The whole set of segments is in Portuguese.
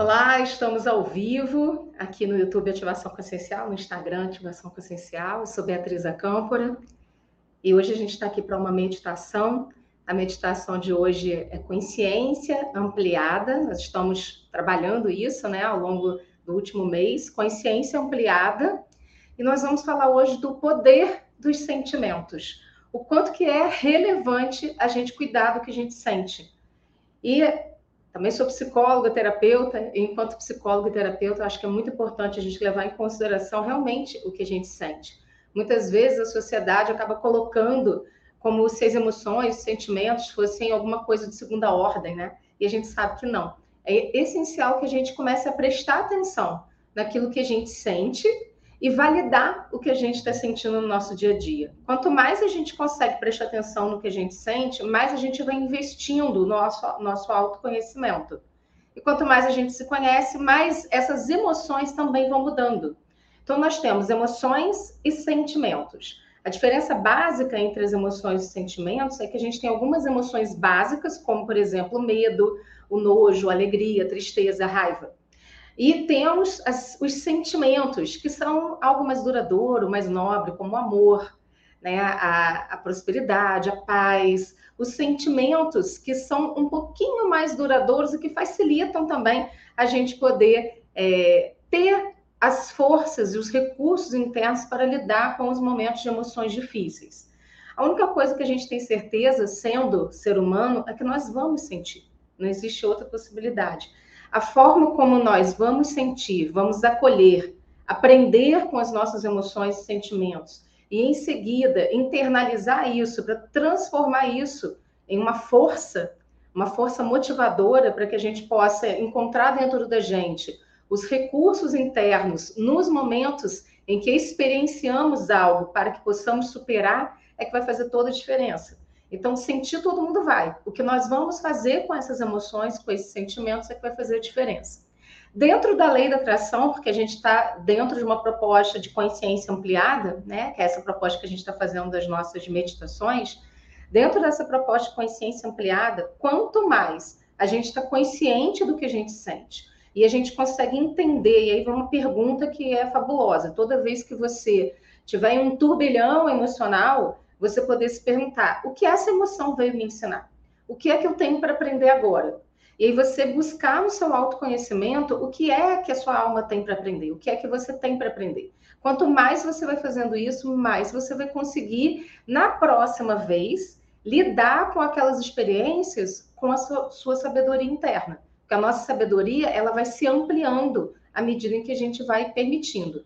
Olá, estamos ao vivo aqui no YouTube Ativação Consciencial, no Instagram Ativação Consciencial. Eu sou Beatriz Acâmpora e hoje a gente está aqui para uma meditação. A meditação de hoje é consciência ampliada. Nós estamos trabalhando isso né, ao longo do último mês, consciência ampliada. E nós vamos falar hoje do poder dos sentimentos. O quanto que é relevante a gente cuidar do que a gente sente. E também sou psicóloga, terapeuta, e enquanto psicóloga e terapeuta, acho que é muito importante a gente levar em consideração realmente o que a gente sente. Muitas vezes a sociedade acaba colocando como se as emoções, os sentimentos fossem alguma coisa de segunda ordem, né? E a gente sabe que não. É essencial que a gente comece a prestar atenção naquilo que a gente sente e validar o que a gente está sentindo no nosso dia a dia. Quanto mais a gente consegue prestar atenção no que a gente sente, mais a gente vai investindo no nosso, nosso autoconhecimento. E quanto mais a gente se conhece, mais essas emoções também vão mudando. Então, nós temos emoções e sentimentos. A diferença básica entre as emoções e sentimentos é que a gente tem algumas emoções básicas, como, por exemplo, medo, o nojo, a alegria, a tristeza, a raiva. E temos as, os sentimentos, que são algo mais duradouro, mais nobre, como o amor, né? a, a prosperidade, a paz, os sentimentos que são um pouquinho mais duradouros e que facilitam também a gente poder é, ter as forças e os recursos internos para lidar com os momentos de emoções difíceis. A única coisa que a gente tem certeza, sendo ser humano, é que nós vamos sentir. Não existe outra possibilidade a forma como nós vamos sentir, vamos acolher, aprender com as nossas emoções e sentimentos, e em seguida internalizar isso para transformar isso em uma força, uma força motivadora para que a gente possa encontrar dentro da gente os recursos internos nos momentos em que experienciamos algo para que possamos superar, é que vai fazer toda a diferença. Então, sentir todo mundo vai. O que nós vamos fazer com essas emoções, com esses sentimentos, é que vai fazer a diferença. Dentro da lei da atração, porque a gente está dentro de uma proposta de consciência ampliada, né, que é essa proposta que a gente está fazendo das nossas meditações, dentro dessa proposta de consciência ampliada, quanto mais a gente está consciente do que a gente sente e a gente consegue entender, e aí vem uma pergunta que é fabulosa: toda vez que você tiver um turbilhão emocional, você poder se perguntar: o que essa emoção veio me ensinar? O que é que eu tenho para aprender agora? E aí você buscar no seu autoconhecimento o que é que a sua alma tem para aprender, o que é que você tem para aprender. Quanto mais você vai fazendo isso, mais você vai conseguir, na próxima vez, lidar com aquelas experiências com a sua, sua sabedoria interna. Porque a nossa sabedoria, ela vai se ampliando à medida em que a gente vai permitindo.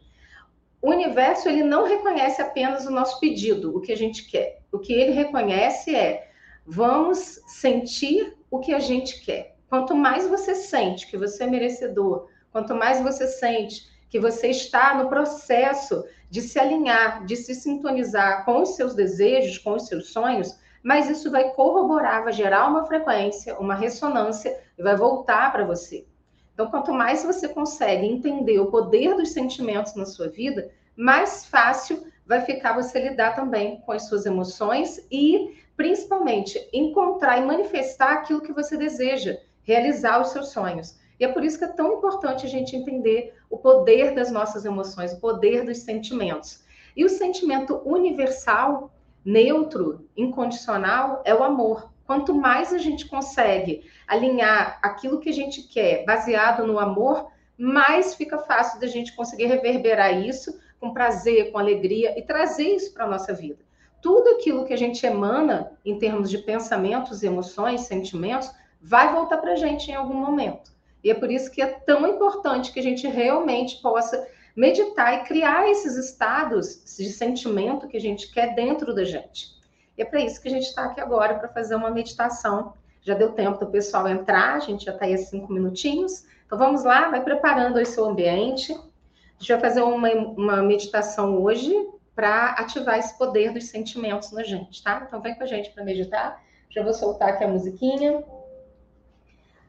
O universo ele não reconhece apenas o nosso pedido, o que a gente quer. O que ele reconhece é vamos sentir o que a gente quer. Quanto mais você sente que você é merecedor, quanto mais você sente que você está no processo de se alinhar, de se sintonizar com os seus desejos, com os seus sonhos, mas isso vai corroborar, vai gerar uma frequência, uma ressonância e vai voltar para você. Então, quanto mais você consegue entender o poder dos sentimentos na sua vida, mais fácil vai ficar você lidar também com as suas emoções e, principalmente, encontrar e manifestar aquilo que você deseja, realizar os seus sonhos. E é por isso que é tão importante a gente entender o poder das nossas emoções, o poder dos sentimentos. E o sentimento universal, neutro, incondicional, é o amor. Quanto mais a gente consegue alinhar aquilo que a gente quer baseado no amor, mais fica fácil da gente conseguir reverberar isso com prazer, com alegria e trazer isso para a nossa vida. Tudo aquilo que a gente emana em termos de pensamentos, emoções, sentimentos, vai voltar para a gente em algum momento. E é por isso que é tão importante que a gente realmente possa meditar e criar esses estados de sentimento que a gente quer dentro da gente. E é para isso que a gente está aqui agora, para fazer uma meditação. Já deu tempo do pessoal entrar, a gente já está aí há cinco minutinhos. Então vamos lá, vai preparando o seu ambiente. A gente vai fazer uma, uma meditação hoje para ativar esse poder dos sentimentos na gente, tá? Então vem com a gente para meditar. Já vou soltar aqui a musiquinha.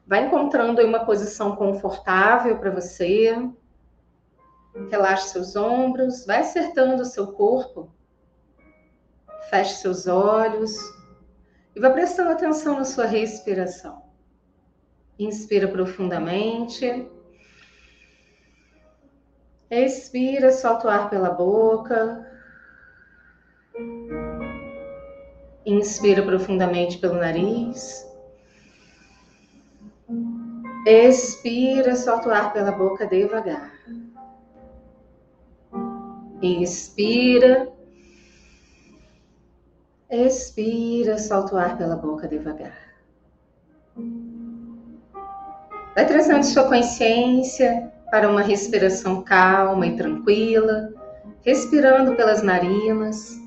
Vai encontrando aí uma posição confortável para você. Relaxe seus ombros, vai acertando o seu corpo Feche seus olhos e vá prestando atenção na sua respiração. Inspira profundamente Expira, solta o ar pela boca. Inspira profundamente pelo nariz. Expira, solta o ar pela boca devagar. Inspira. Expira, solta o ar pela boca devagar. Vai trazendo sua consciência para uma respiração calma e tranquila, respirando pelas narinas,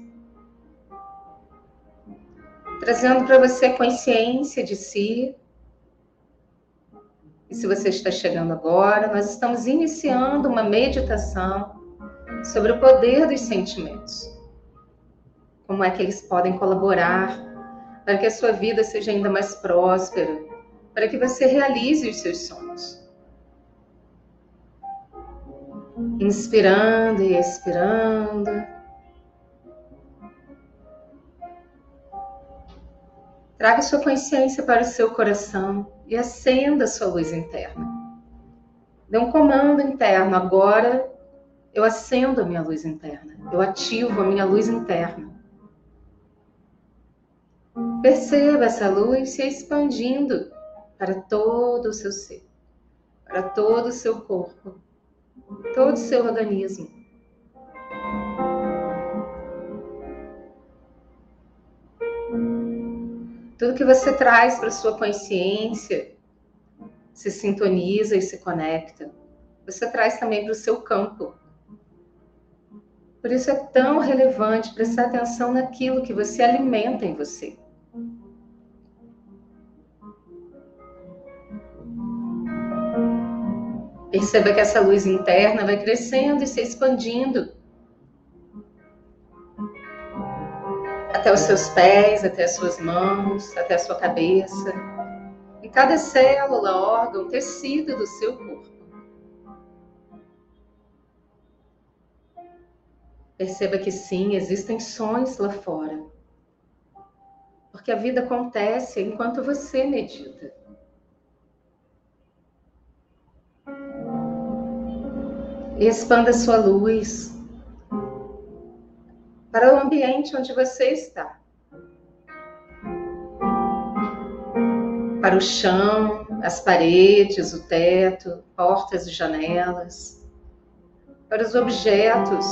trazendo para você consciência de si. E se você está chegando agora, nós estamos iniciando uma meditação sobre o poder dos sentimentos. Como é que eles podem colaborar para que a sua vida seja ainda mais próspera, para que você realize os seus sonhos. Inspirando e expirando. Traga sua consciência para o seu coração e acenda sua luz interna. Dê um comando interno. Agora eu acendo a minha luz interna. Eu ativo a minha luz interna. Perceba essa luz se expandindo para todo o seu ser, para todo o seu corpo todo o seu organismo. Tudo que você traz para sua consciência se sintoniza e se conecta. Você traz também para o seu campo. Por isso é tão relevante prestar atenção naquilo que você alimenta em você. Perceba que essa luz interna vai crescendo e se expandindo até os seus pés, até as suas mãos, até a sua cabeça, em cada célula, órgão, tecido do seu corpo. Perceba que sim, existem sons lá fora. Porque a vida acontece enquanto você medita. Expanda sua luz para o ambiente onde você está. Para o chão, as paredes, o teto, portas e janelas. Para os objetos.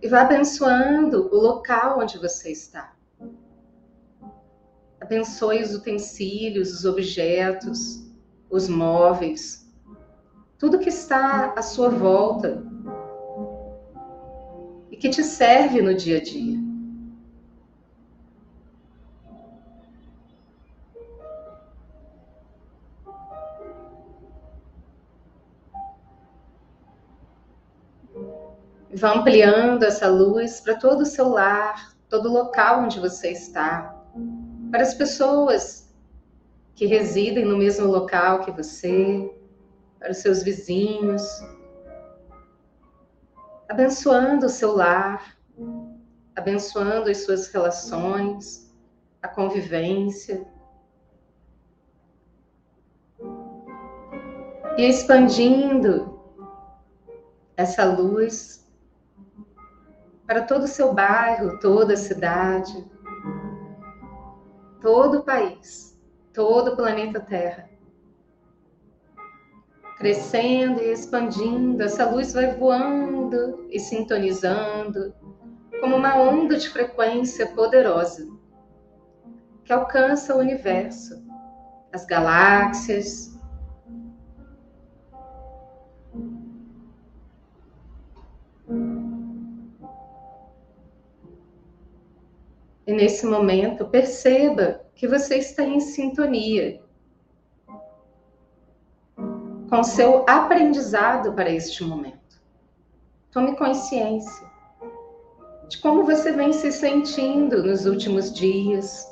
E vá abençoando o local onde você está. Abençoe os utensílios, os objetos, os móveis, tudo que está à sua volta e que te serve no dia a dia. Vá ampliando essa luz para todo o seu lar, todo o local onde você está para as pessoas que residem no mesmo local que você, para os seus vizinhos, abençoando o seu lar, abençoando as suas relações, a convivência. E expandindo essa luz para todo o seu bairro, toda a cidade, todo o país, todo o planeta Terra. Crescendo e expandindo, essa luz vai voando e sintonizando como uma onda de frequência poderosa que alcança o universo, as galáxias, E nesse momento, perceba que você está em sintonia com seu aprendizado para este momento. Tome consciência de como você vem se sentindo nos últimos dias,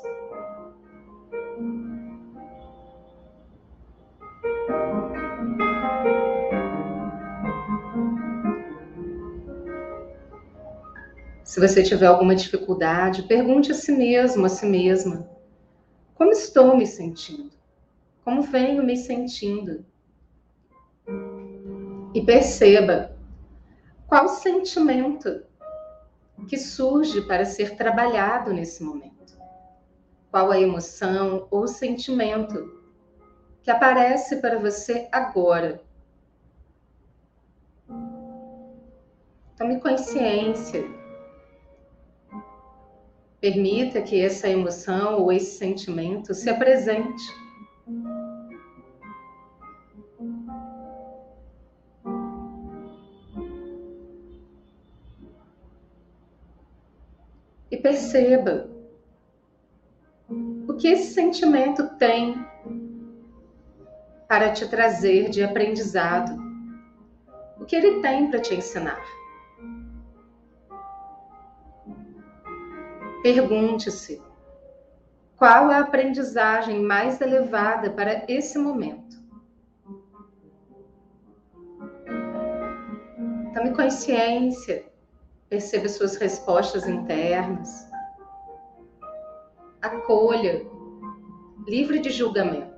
Se você tiver alguma dificuldade, pergunte a si mesmo, a si mesma: como estou me sentindo? como venho me sentindo. E perceba qual sentimento que surge para ser trabalhado nesse momento. Qual a emoção ou sentimento que aparece para você agora. Tome consciência. Permita que essa emoção ou esse sentimento se apresente. E perceba o que esse sentimento tem para te trazer de aprendizado, o que ele tem para te ensinar. Pergunte-se: qual a aprendizagem mais elevada para esse momento? Tome consciência, perceba suas respostas internas. Acolha, livre de julgamento.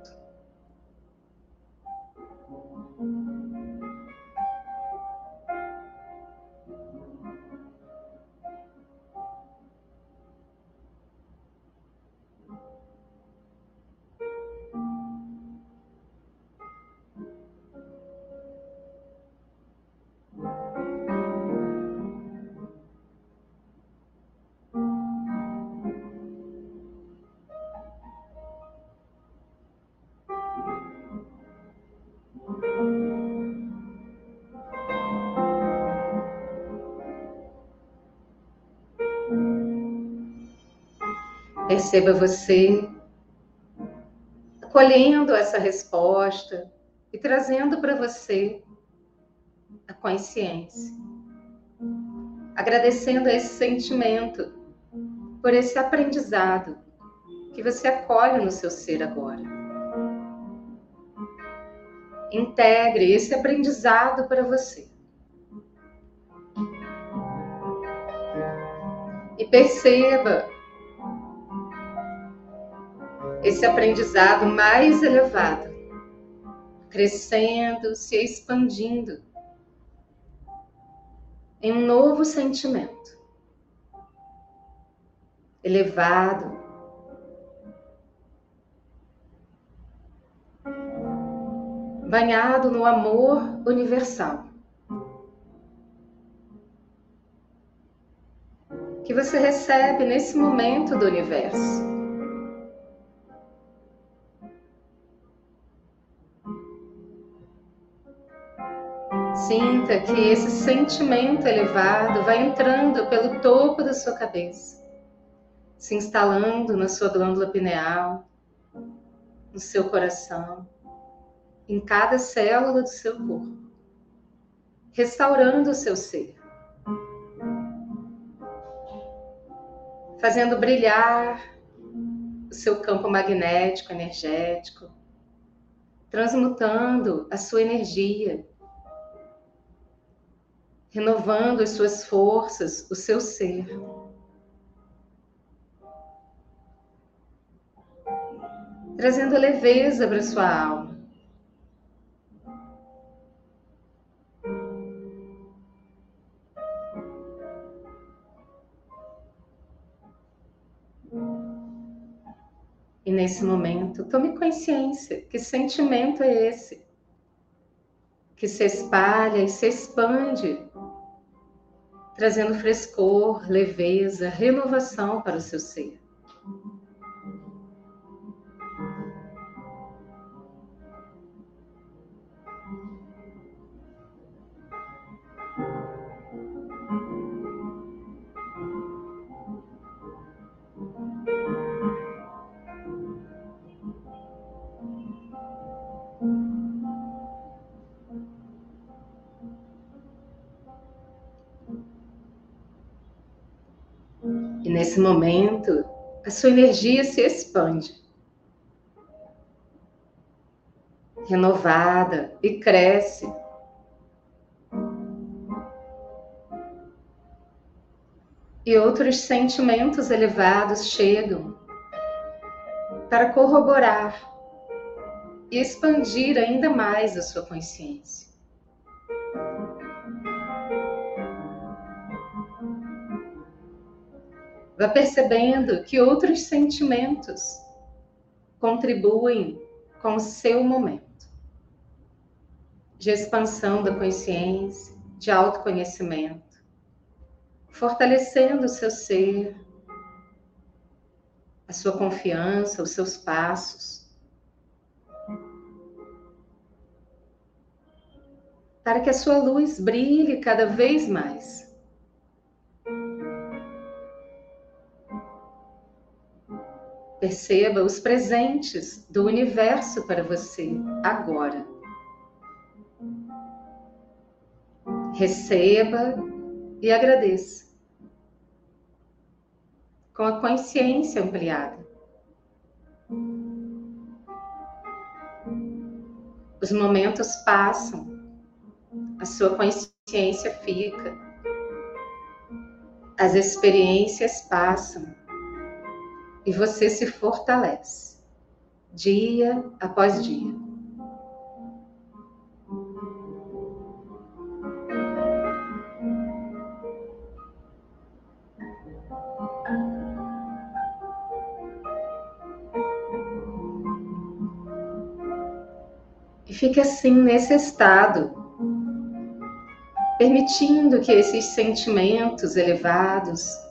Perceba você acolhendo essa resposta e trazendo para você a consciência. Agradecendo esse sentimento por esse aprendizado que você acolhe no seu ser agora. Integre esse aprendizado para você. E perceba esse aprendizado mais elevado, crescendo, se expandindo em um novo sentimento, elevado, banhado no amor universal. Que você recebe nesse momento do universo. Sinta que esse sentimento elevado vai entrando pelo topo da sua cabeça, se instalando na sua glândula pineal, no seu coração, em cada célula do seu corpo, restaurando o seu ser, fazendo brilhar o seu campo magnético, energético, transmutando a sua energia renovando as suas forças, o seu ser. Trazendo leveza para sua alma. E nesse momento, tome consciência que sentimento é esse que se espalha e se expande trazendo frescor, leveza, renovação para o seu ser. Momento, a sua energia se expande, renovada e cresce. E outros sentimentos elevados chegam para corroborar e expandir ainda mais a sua consciência. Vá percebendo que outros sentimentos contribuem com o seu momento de expansão da consciência, de autoconhecimento, fortalecendo o seu ser, a sua confiança, os seus passos. Para que a sua luz brilhe cada vez mais. Perceba os presentes do universo para você agora. Receba e agradeça. Com a consciência ampliada. Os momentos passam, a sua consciência fica, as experiências passam e você se fortalece, dia após dia. E fique assim nesse estado, permitindo que esses sentimentos elevados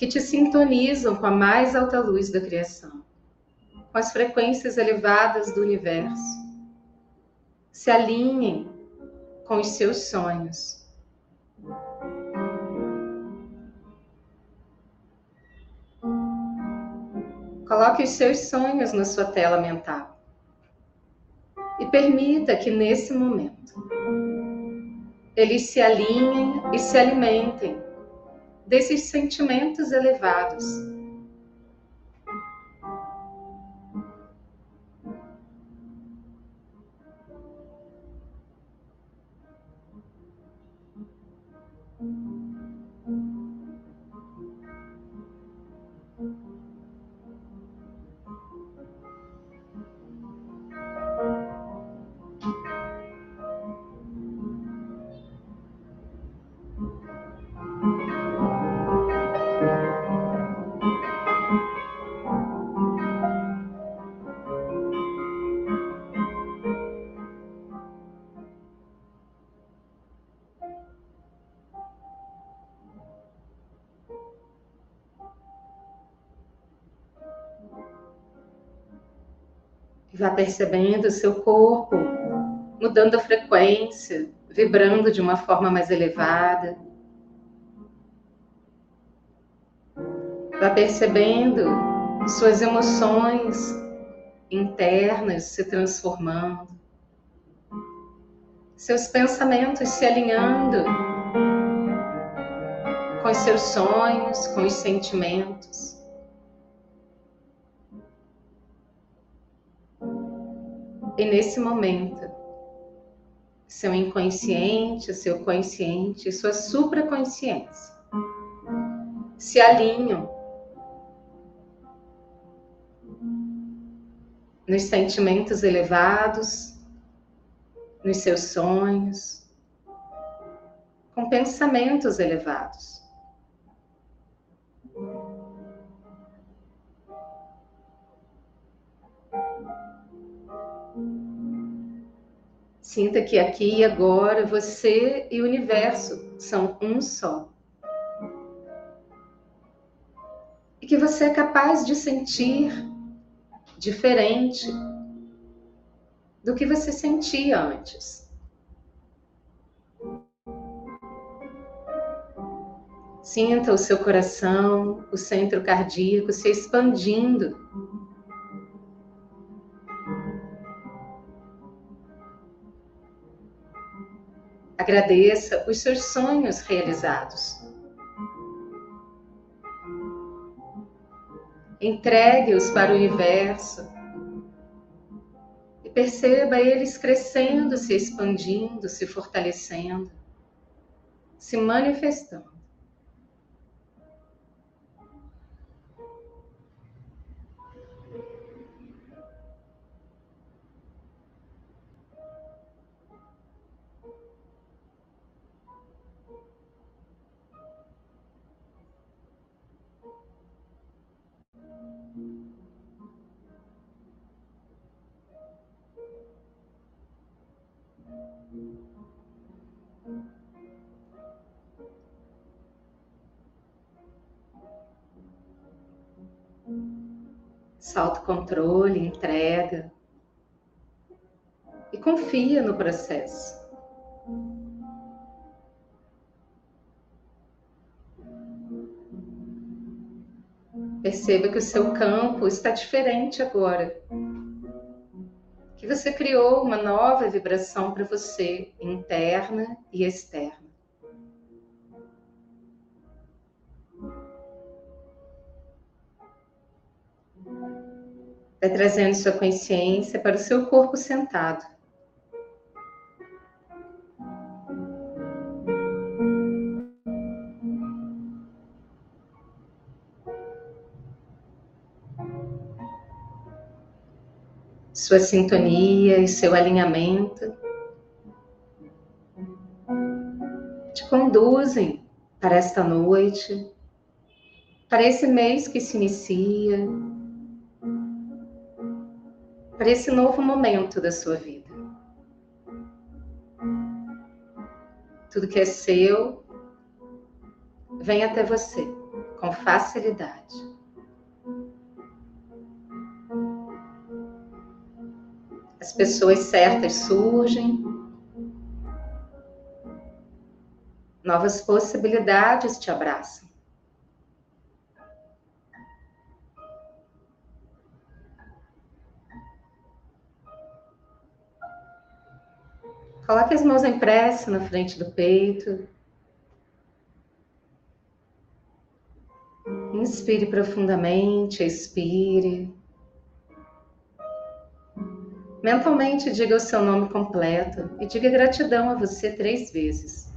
que te sintonizam com a mais alta luz da criação, com as frequências elevadas do universo. Se alinhem com os seus sonhos. Coloque os seus sonhos na sua tela mental. E permita que nesse momento eles se alinhem e se alimentem desses sentimentos elevados. Vá percebendo o seu corpo mudando a frequência, vibrando de uma forma mais elevada. Vá percebendo suas emoções internas se transformando, seus pensamentos se alinhando com os seus sonhos, com os sentimentos. E nesse momento, seu inconsciente, seu consciente, sua supraconsciência se alinham nos sentimentos elevados, nos seus sonhos, com pensamentos elevados. Sinta que aqui e agora você e o universo são um só. E que você é capaz de sentir diferente do que você sentia antes. Sinta o seu coração, o centro cardíaco se expandindo Agradeça os seus sonhos realizados. Entregue-os para o universo e perceba eles crescendo, se expandindo, se fortalecendo, se manifestando. Salto controle, entrega. E confia no processo. Perceba que o seu campo está diferente agora. Que você criou uma nova vibração para você, interna e externa. Vai trazendo sua consciência para o seu corpo sentado. Sua sintonia e seu alinhamento te conduzem para esta noite, para esse mês que se inicia, para esse novo momento da sua vida. Tudo que é seu vem até você com facilidade. As pessoas certas surgem, novas possibilidades te abraçam. Coloque as mãos em prece na frente do peito. Inspire profundamente, expire. Mentalmente diga o seu nome completo e diga gratidão a você três vezes.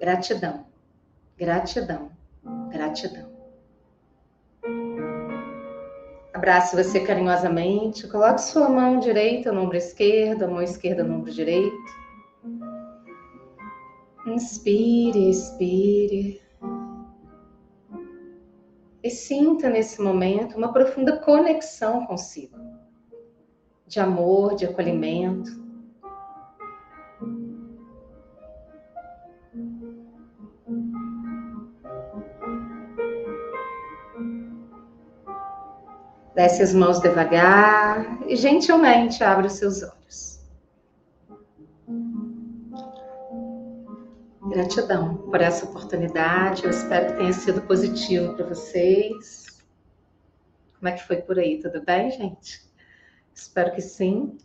Gratidão, gratidão, gratidão. Abrace você carinhosamente. Coloque sua mão direita no ombro esquerdo, mão esquerda no ombro direito. Inspire, expire. E sinta nesse momento uma profunda conexão consigo, de amor, de acolhimento. Desce as mãos devagar e gentilmente abre os seus olhos. Gratidão por essa oportunidade. Eu espero que tenha sido positivo para vocês. Como é que foi por aí? Tudo bem, gente? Espero que sim.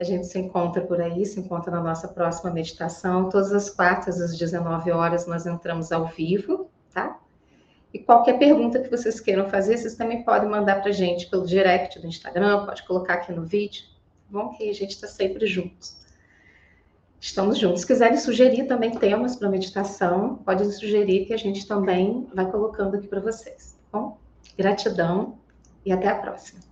A gente se encontra por aí, se encontra na nossa próxima meditação. Todas as quartas, às 19 horas, nós entramos ao vivo? E qualquer pergunta que vocês queiram fazer, vocês também podem mandar para a gente pelo direct do Instagram, pode colocar aqui no vídeo, tá bom? Que a gente está sempre juntos. Estamos juntos. Se quiserem sugerir também temas para meditação, pode sugerir que a gente também vai colocando aqui para vocês, tá bom? Gratidão e até a próxima.